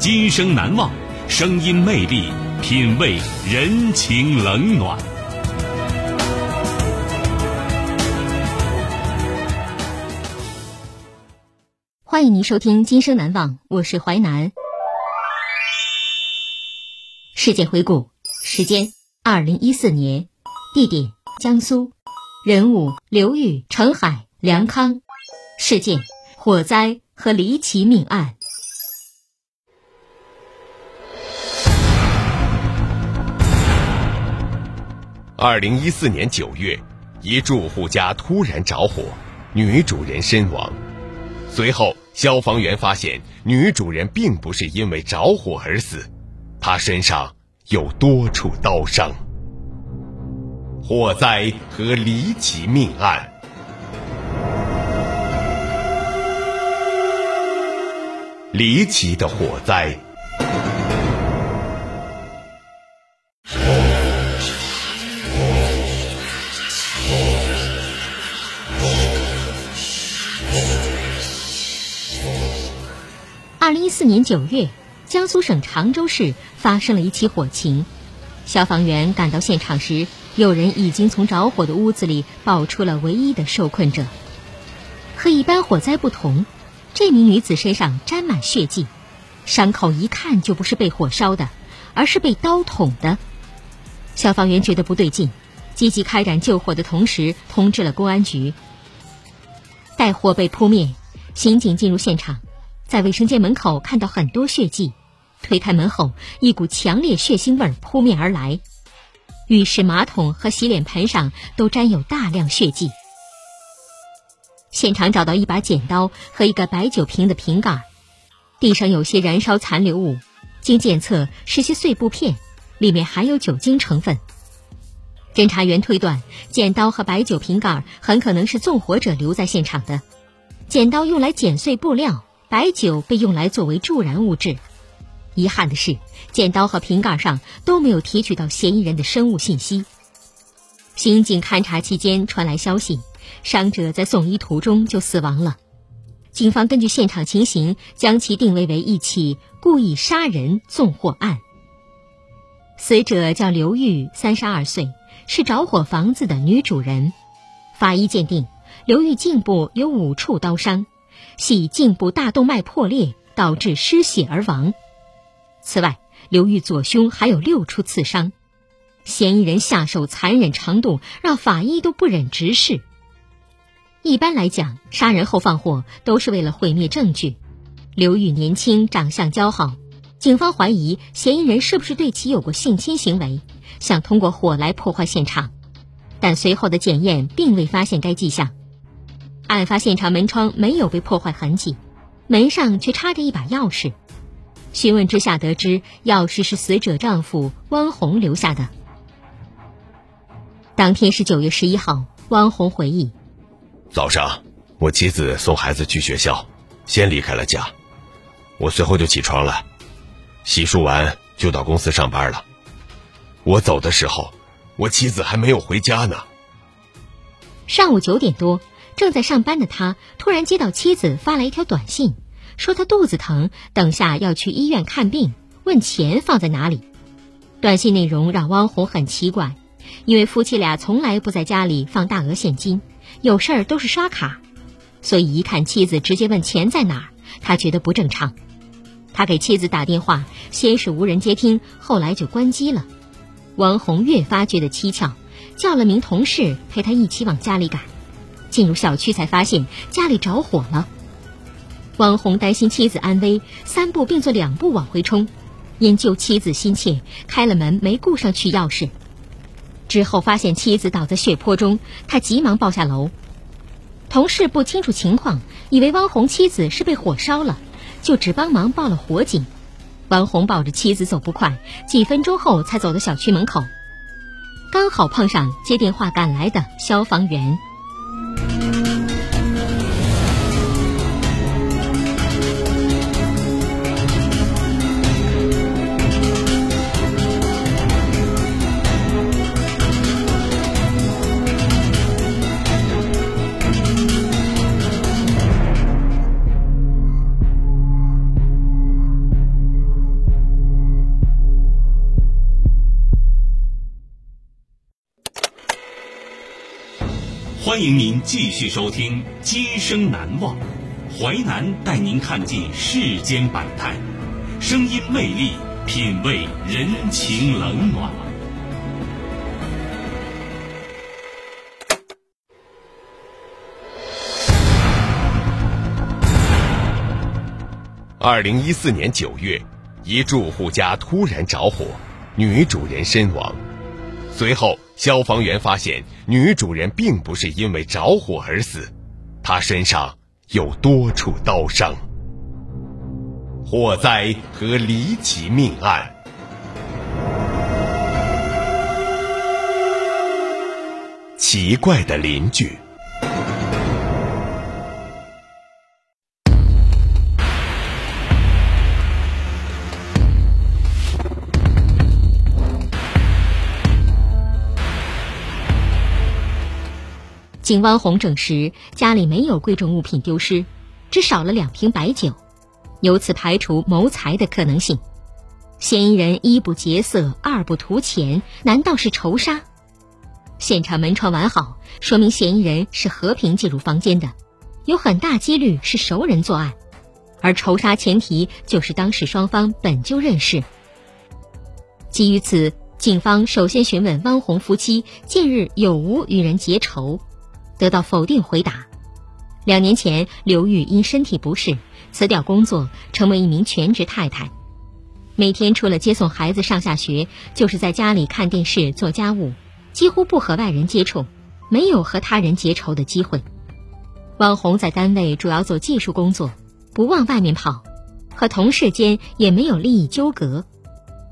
今生难忘，声音魅力，品味人情冷暖。欢迎您收听《今生难忘》，我是淮南。事件回顾：时间二零一四年，地点江苏，人物刘玉、程海、梁康，事件火灾和离奇命案。二零一四年九月，一住户家突然着火，女主人身亡。随后，消防员发现女主人并不是因为着火而死，她身上有多处刀伤。火灾和离奇命案，离奇的火灾。四年九月，江苏省常州市发生了一起火情。消防员赶到现场时，有人已经从着火的屋子里抱出了唯一的受困者。和一般火灾不同，这名女子身上沾满血迹，伤口一看就不是被火烧的，而是被刀捅的。消防员觉得不对劲，积极开展救火的同时，通知了公安局。待火被扑灭，刑警进入现场。在卫生间门口看到很多血迹，推开门后，一股强烈血腥味扑面而来。浴室马桶和洗脸盆上都沾有大量血迹。现场找到一把剪刀和一个白酒瓶的瓶盖，地上有些燃烧残留物，经检测是些碎布片，里面含有酒精成分。侦查员推断，剪刀和白酒瓶盖很可能是纵火者留在现场的。剪刀用来剪碎布料。白酒被用来作为助燃物质。遗憾的是，剪刀和瓶盖上都没有提取到嫌疑人的生物信息。刑警勘查期间传来消息，伤者在送医途中就死亡了。警方根据现场情形，将其定位为一起故意杀人纵火案。死者叫刘玉，三十二岁，是着火房子的女主人。法医鉴定，刘玉颈部有五处刀伤。系颈部大动脉破裂导致失血而亡。此外，刘玉左胸还有六处刺伤。嫌疑人下手残忍程度让法医都不忍直视。一般来讲，杀人后放火都是为了毁灭证据。刘玉年轻，长相姣好，警方怀疑嫌疑人是不是对其有过性侵行为，想通过火来破坏现场。但随后的检验并未发现该迹象。案发现场门窗没有被破坏痕迹，门上却插着一把钥匙。询问之下得知，钥匙是死者丈夫汪红留下的。当天是九月十一号，汪红回忆：早上我妻子送孩子去学校，先离开了家，我随后就起床了，洗漱完就到公司上班了。我走的时候，我妻子还没有回家呢。上午九点多。正在上班的他突然接到妻子发来一条短信，说他肚子疼，等下要去医院看病，问钱放在哪里。短信内容让汪红很奇怪，因为夫妻俩从来不在家里放大额现金，有事儿都是刷卡，所以一看妻子直接问钱在哪儿，他觉得不正常。他给妻子打电话，先是无人接听，后来就关机了。汪红越发觉得蹊跷，叫了名同事陪他一起往家里赶。进入小区才发现家里着火了。汪红担心妻子安危，三步并作两步往回冲，因救妻子心切，开了门没顾上取钥匙。之后发现妻子倒在血泊中，他急忙抱下楼。同事不清楚情况，以为汪红妻子是被火烧了，就只帮忙报了火警。汪红抱着妻子走不快，几分钟后才走到小区门口，刚好碰上接电话赶来的消防员。欢迎您继续收听《今生难忘》，淮南带您看尽世间百态，声音魅力，品味人情冷暖。二零一四年九月，一住户家突然着火，女主人身亡。随后，消防员发现女主人并不是因为着火而死，她身上有多处刀伤。火灾和离奇命案，奇怪的邻居。经汪红证实，家里没有贵重物品丢失，只少了两瓶白酒，由此排除谋财的可能性。嫌疑人一不劫色，二不图钱，难道是仇杀？现场门窗完好，说明嫌疑人是和平进入房间的，有很大几率是熟人作案。而仇杀前提就是当事双方本就认识。基于此，警方首先询问汪红夫妻近日有无与人结仇。得到否定回答。两年前，刘玉因身体不适辞掉工作，成为一名全职太太。每天除了接送孩子上下学，就是在家里看电视、做家务，几乎不和外人接触，没有和他人结仇的机会。汪红在单位主要做技术工作，不往外面跑，和同事间也没有利益纠葛，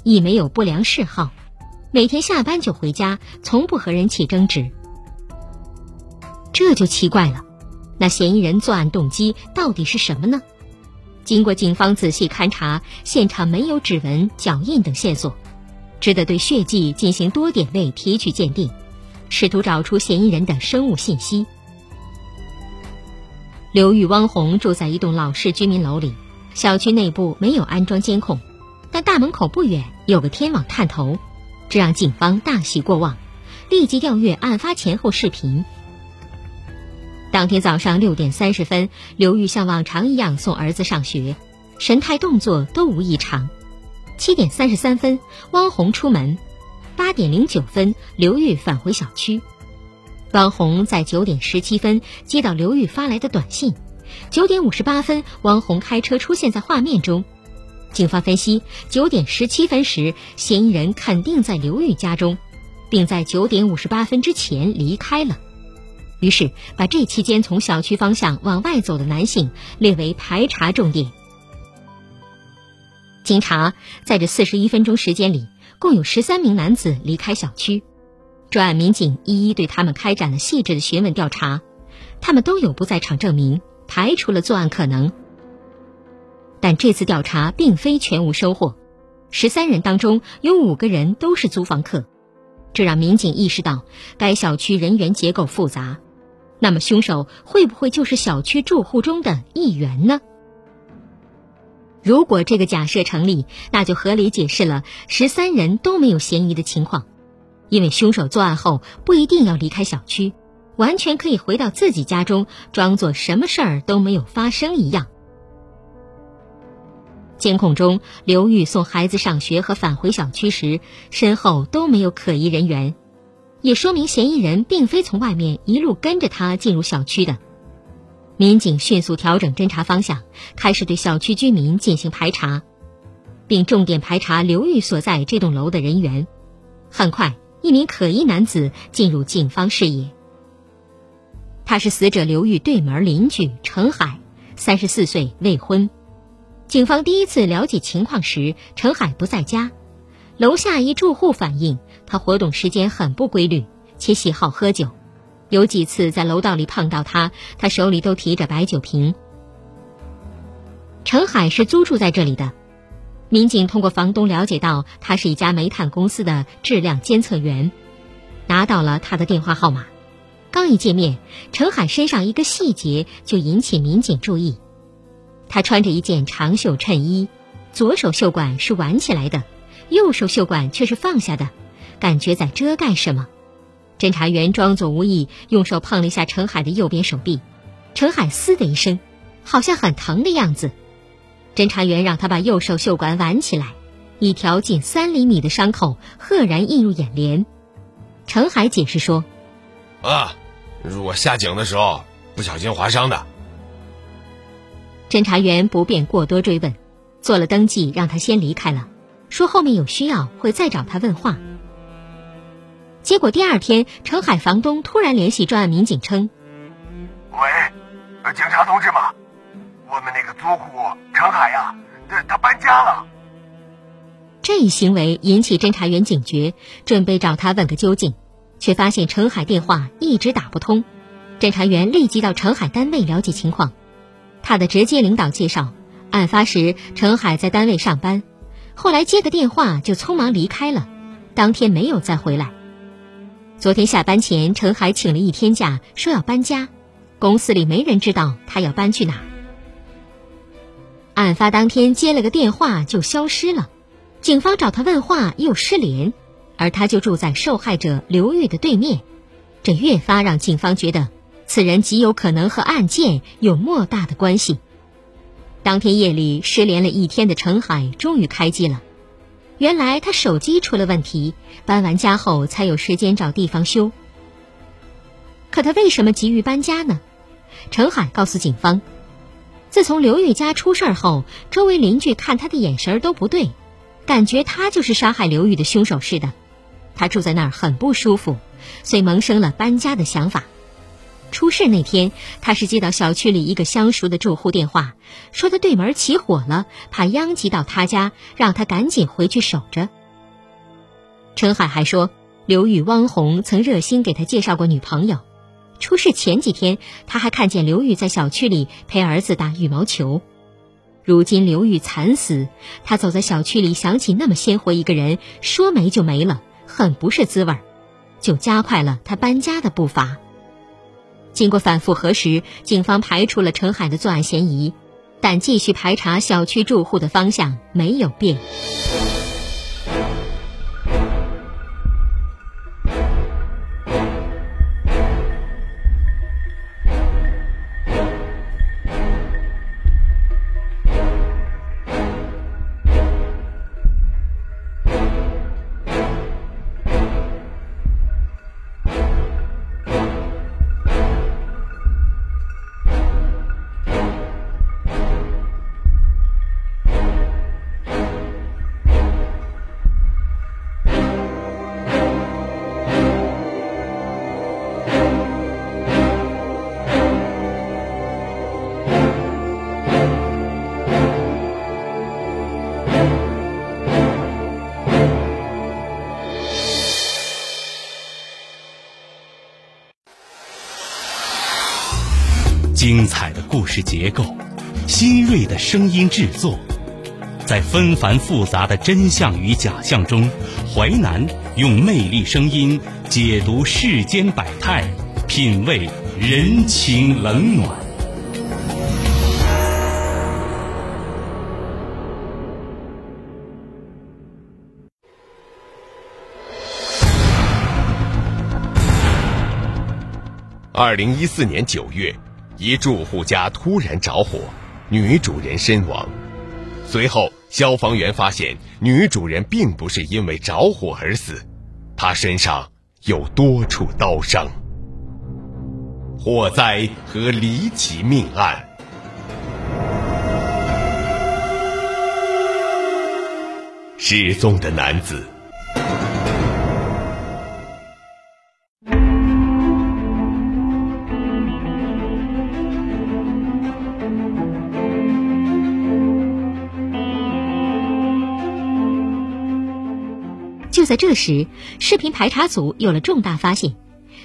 亦没有不良嗜好，每天下班就回家，从不和人起争执。这就奇怪了，那嫌疑人作案动机到底是什么呢？经过警方仔细勘查，现场没有指纹、脚印等线索，只得对血迹进行多点位提取鉴定，试图找出嫌疑人的生物信息。刘玉、汪红住在一栋老式居民楼里，小区内部没有安装监控，但大门口不远有个天网探头，这让警方大喜过望，立即调阅案发前后视频。当天早上六点三十分，刘玉像往常一样送儿子上学，神态动作都无异常。七点三十三分，汪红出门；八点零九分，刘玉返回小区。汪红在九点十七分接到刘玉发来的短信，九点五十八分，汪红开车出现在画面中。警方分析，九点十七分时，嫌疑人肯定在刘玉家中，并在九点五十八分之前离开了。于是，把这期间从小区方向往外走的男性列为排查重点。经查，在这四十一分钟时间里，共有十三名男子离开小区。专案民警一一对他们开展了细致的询问调查，他们都有不在场证明，排除了作案可能。但这次调查并非全无收获，十三人当中有五个人都是租房客，这让民警意识到该小区人员结构复杂。那么，凶手会不会就是小区住户中的一员呢？如果这个假设成立，那就合理解释了十三人都没有嫌疑的情况，因为凶手作案后不一定要离开小区，完全可以回到自己家中，装作什么事儿都没有发生一样。监控中，刘玉送孩子上学和返回小区时，身后都没有可疑人员，也说明嫌疑人并非从外面一路跟着他进入小区的。民警迅速调整侦查方向，开始对小区居民进行排查，并重点排查刘玉所在这栋楼的人员。很快，一名可疑男子进入警方视野。他是死者刘玉对门邻居陈海，三十四岁，未婚。警方第一次了解情况时，陈海不在家。楼下一住户反映，他活动时间很不规律，且喜好喝酒。有几次在楼道里碰到他，他手里都提着白酒瓶。陈海是租住在这里的。民警通过房东了解到，他是一家煤炭公司的质量监测员，拿到了他的电话号码。刚一见面，陈海身上一个细节就引起民警注意。他穿着一件长袖衬衣，左手袖管是挽起来的，右手袖管却是放下的，感觉在遮盖什么。侦查员装作无意，用手碰了一下陈海的右边手臂，陈海“嘶”的一声，好像很疼的样子。侦查员让他把右手袖管挽起来，一条近三厘米的伤口赫然映入眼帘。陈海解释说：“啊，我下井的时候不小心划伤的。”侦查员不便过多追问，做了登记，让他先离开了，说后面有需要会再找他问话。结果第二天，陈海房东突然联系专案民警称：“喂，警察同志们，我们那个租户陈海呀，他他搬家了。”这一行为引起侦查员警觉，准备找他问个究竟，却发现陈海电话一直打不通。侦查员立即到陈海单位了解情况。他的直接领导介绍，案发时陈海在单位上班，后来接个电话就匆忙离开了，当天没有再回来。昨天下班前，陈海请了一天假，说要搬家，公司里没人知道他要搬去哪。案发当天接了个电话就消失了，警方找他问话又失联，而他就住在受害者刘玉的对面，这越发让警方觉得。此人极有可能和案件有莫大的关系。当天夜里失联了一天的陈海终于开机了，原来他手机出了问题，搬完家后才有时间找地方修。可他为什么急于搬家呢？陈海告诉警方，自从刘玉家出事后，周围邻居看他的眼神都不对，感觉他就是杀害刘玉的凶手似的。他住在那儿很不舒服，遂萌生了搬家的想法。出事那天，他是接到小区里一个相熟的住户电话，说他对门起火了，怕殃及到他家，让他赶紧回去守着。陈海还说，刘玉、汪红曾热心给他介绍过女朋友。出事前几天，他还看见刘玉在小区里陪儿子打羽毛球。如今刘玉惨死，他走在小区里，想起那么鲜活一个人，说没就没了，很不是滋味儿，就加快了他搬家的步伐。经过反复核实，警方排除了陈海的作案嫌疑，但继续排查小区住户的方向没有变。精彩的故事结构，新锐的声音制作，在纷繁复杂的真相与假象中，淮南用魅力声音解读世间百态，品味人情冷暖。二零一四年九月。一住户家突然着火，女主人身亡。随后，消防员发现女主人并不是因为着火而死，她身上有多处刀伤。火灾和离奇命案，失踪的男子。在这时，视频排查组有了重大发现。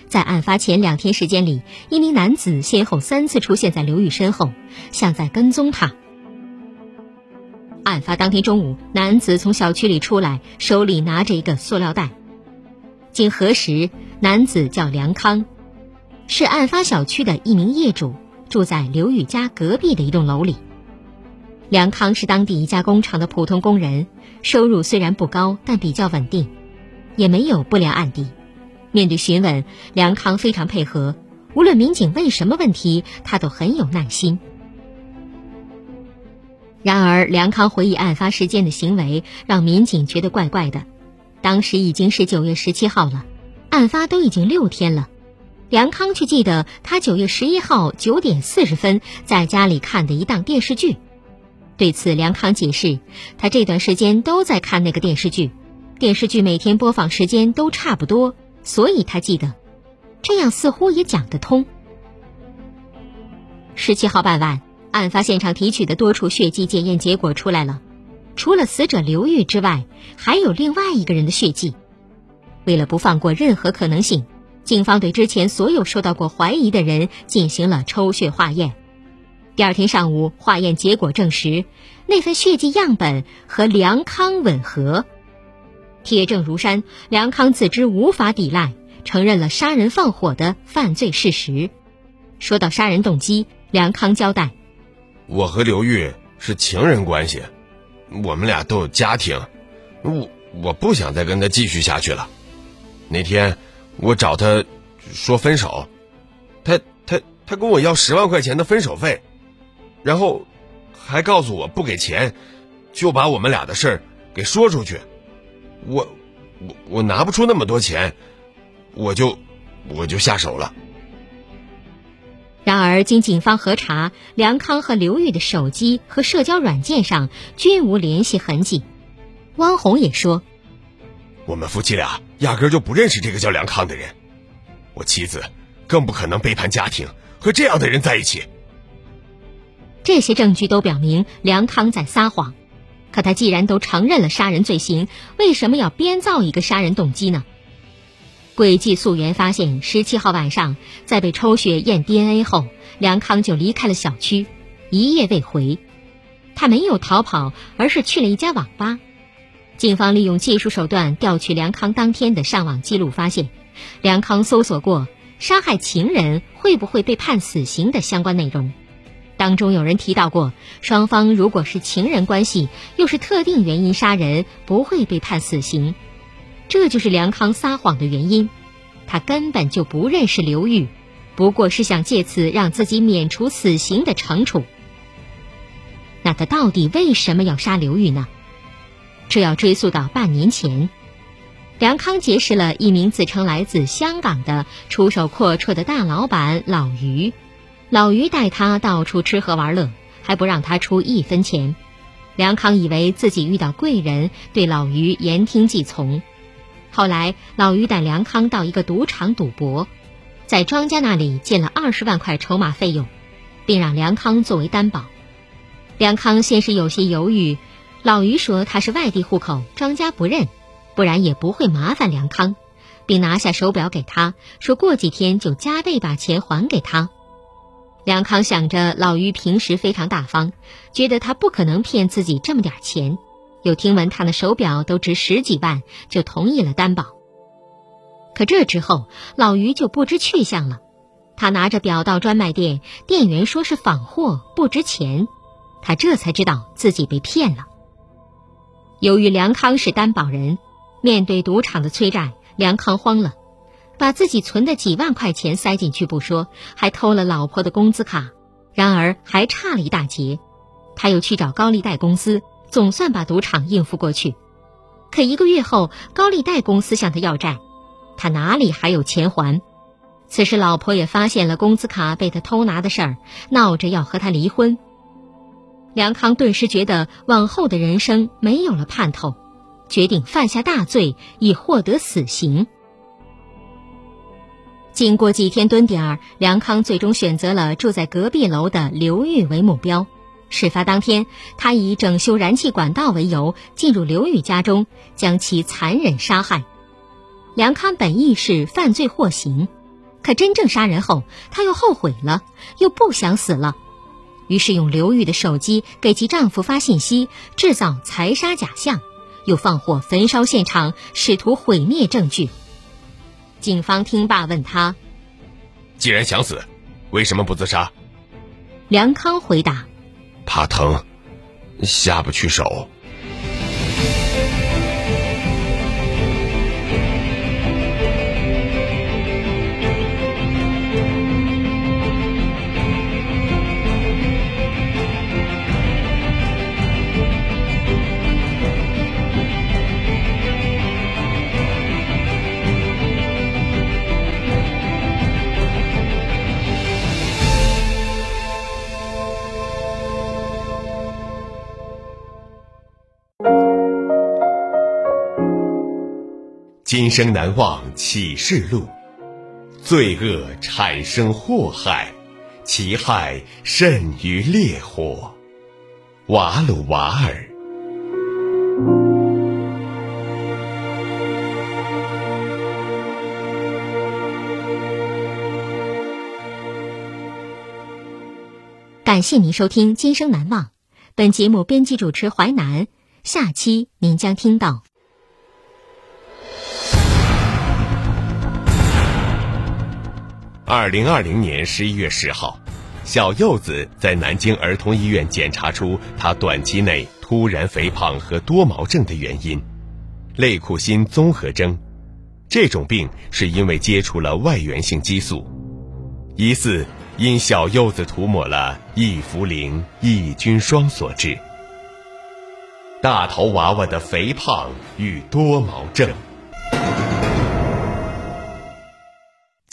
在案发前两天时间里，一名男子先后三次出现在刘玉身后，像在跟踪他。案发当天中午，男子从小区里出来，手里拿着一个塑料袋。经核实，男子叫梁康，是案发小区的一名业主，住在刘玉家隔壁的一栋楼里。梁康是当地一家工厂的普通工人，收入虽然不高，但比较稳定，也没有不良案底。面对询问，梁康非常配合，无论民警问什么问题，他都很有耐心。然而，梁康回忆案发时间的行为让民警觉得怪怪的。当时已经是九月十七号了，案发都已经六天了，梁康却记得他九月十一号九点四十分在家里看的一档电视剧。对此，梁康解释，他这段时间都在看那个电视剧，电视剧每天播放时间都差不多。所以他记得，这样似乎也讲得通。十七号傍晚，案发现场提取的多处血迹检验结果出来了，除了死者刘玉之外，还有另外一个人的血迹。为了不放过任何可能性，警方对之前所有受到过怀疑的人进行了抽血化验。第二天上午，化验结果证实，那份血迹样本和梁康吻合。铁证如山，梁康自知无法抵赖，承认了杀人放火的犯罪事实。说到杀人动机，梁康交代：“我和刘玉是情人关系，我们俩都有家庭，我我不想再跟他继续下去了。那天我找他说分手，他他他跟我要十万块钱的分手费，然后还告诉我不给钱，就把我们俩的事儿给说出去。”我，我我拿不出那么多钱，我就我就下手了。然而，经警方核查，梁康和刘玉的手机和社交软件上均无联系痕迹。汪红也说：“我们夫妻俩压根就不认识这个叫梁康的人，我妻子更不可能背叛家庭和这样的人在一起。”这些证据都表明梁康在撒谎。可他既然都承认了杀人罪行，为什么要编造一个杀人动机呢？轨迹溯源发现，十七号晚上，在被抽血验 DNA 后，梁康就离开了小区，一夜未回。他没有逃跑，而是去了一家网吧。警方利用技术手段调取梁康当天的上网记录，发现梁康搜索过“杀害情人会不会被判死刑”的相关内容。当中有人提到过，双方如果是情人关系，又是特定原因杀人，不会被判死刑。这就是梁康撒谎的原因。他根本就不认识刘玉，不过是想借此让自己免除死刑的惩处。那他到底为什么要杀刘玉呢？这要追溯到半年前，梁康结识了一名自称来自香港的出手阔绰的大老板老于。老于带他到处吃喝玩乐，还不让他出一分钱。梁康以为自己遇到贵人，对老于言听计从。后来，老于带梁康到一个赌场赌博，在庄家那里借了二十万块筹码费用，并让梁康作为担保。梁康先是有些犹豫，老于说他是外地户口，庄家不认，不然也不会麻烦梁康，并拿下手表给他说过几天就加倍把钱还给他。梁康想着老于平时非常大方，觉得他不可能骗自己这么点钱，又听闻他的手表都值十几万，就同意了担保。可这之后，老于就不知去向了。他拿着表到专卖店，店员说是仿货，不值钱，他这才知道自己被骗了。由于梁康是担保人，面对赌场的催债，梁康慌了。把自己存的几万块钱塞进去不说，还偷了老婆的工资卡，然而还差了一大截。他又去找高利贷公司，总算把赌场应付过去。可一个月后，高利贷公司向他要债，他哪里还有钱还？此时，老婆也发现了工资卡被他偷拿的事儿，闹着要和他离婚。梁康顿时觉得往后的人生没有了盼头，决定犯下大罪，以获得死刑。经过几天蹲点儿，梁康最终选择了住在隔壁楼的刘玉为目标。事发当天，他以整修燃气管道为由进入刘玉家中，将其残忍杀害。梁康本意是犯罪获刑，可真正杀人后，他又后悔了，又不想死了，于是用刘玉的手机给其丈夫发信息，制造财杀假象，又放火焚烧现场，试图毁灭证据。警方听罢问他：“既然想死，为什么不自杀？”梁康回答：“怕疼，下不去手。”今生难忘启示录，罪恶产生祸害，其害甚于烈火。瓦鲁瓦尔。感谢您收听《今生难忘》，本节目编辑主持淮南，下期您将听到。二零二零年十一月十号，小柚子在南京儿童医院检查出她短期内突然肥胖和多毛症的原因——类库欣综合征。这种病是因为接触了外源性激素，疑似因小柚子涂抹了异氟灵抑菌霜所致。大头娃娃的肥胖与多毛症。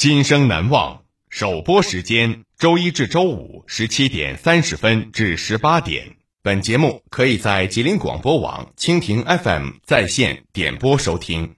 今生难忘首播时间：周一至周五十七点三十分至十八点。本节目可以在吉林广播网、蜻蜓 FM 在线点播收听。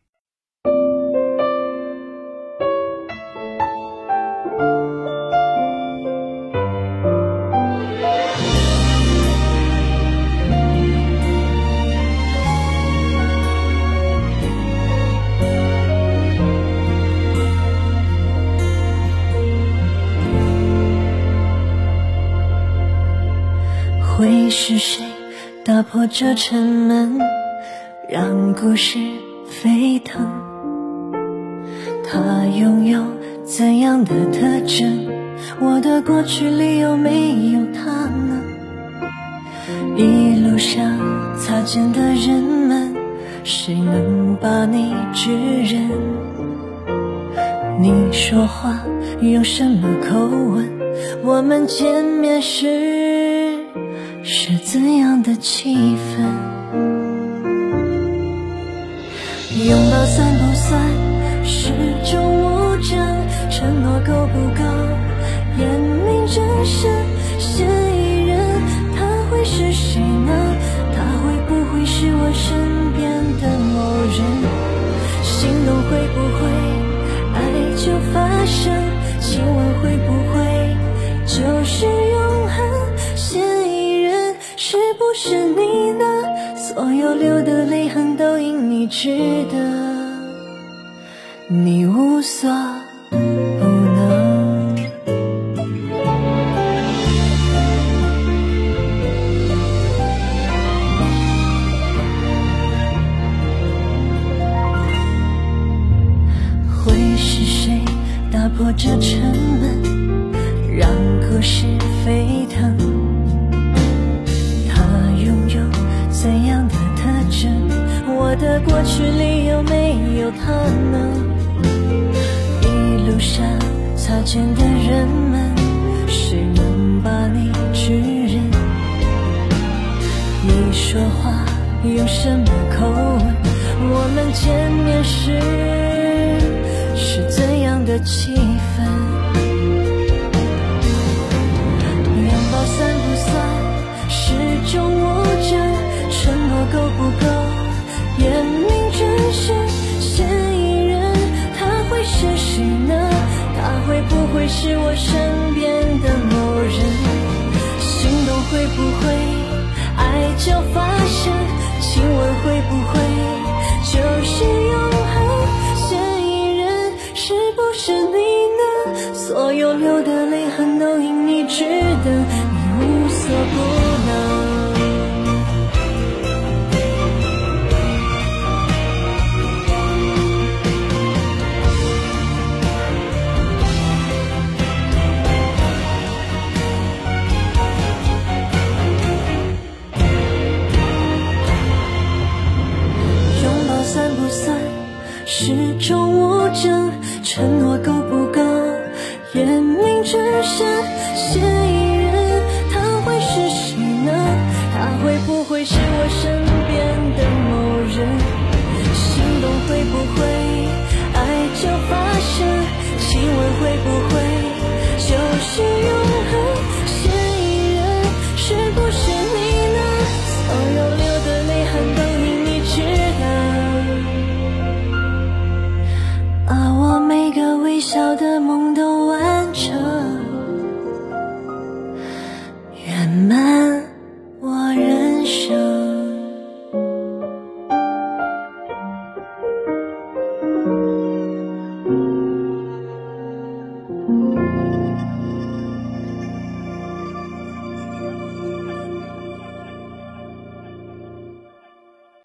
破这沉闷，让故事沸腾？他拥有怎样的特征？我的过去里有没有他呢？一路上擦肩的人们，谁能把你指认？你说话用什么口吻？我们见面时。是怎样的气氛？拥抱算不算是种无证？承诺够不够验明正身？嫌疑人他会是谁呢？他会不会是我身边的某人？心动会不会爱就发生？亲吻会不会就是是你呢？所有流的泪痕都因你值得，你无所不能。会是谁打破这沉是我身边的某人心动会不会爱就发生亲吻会不会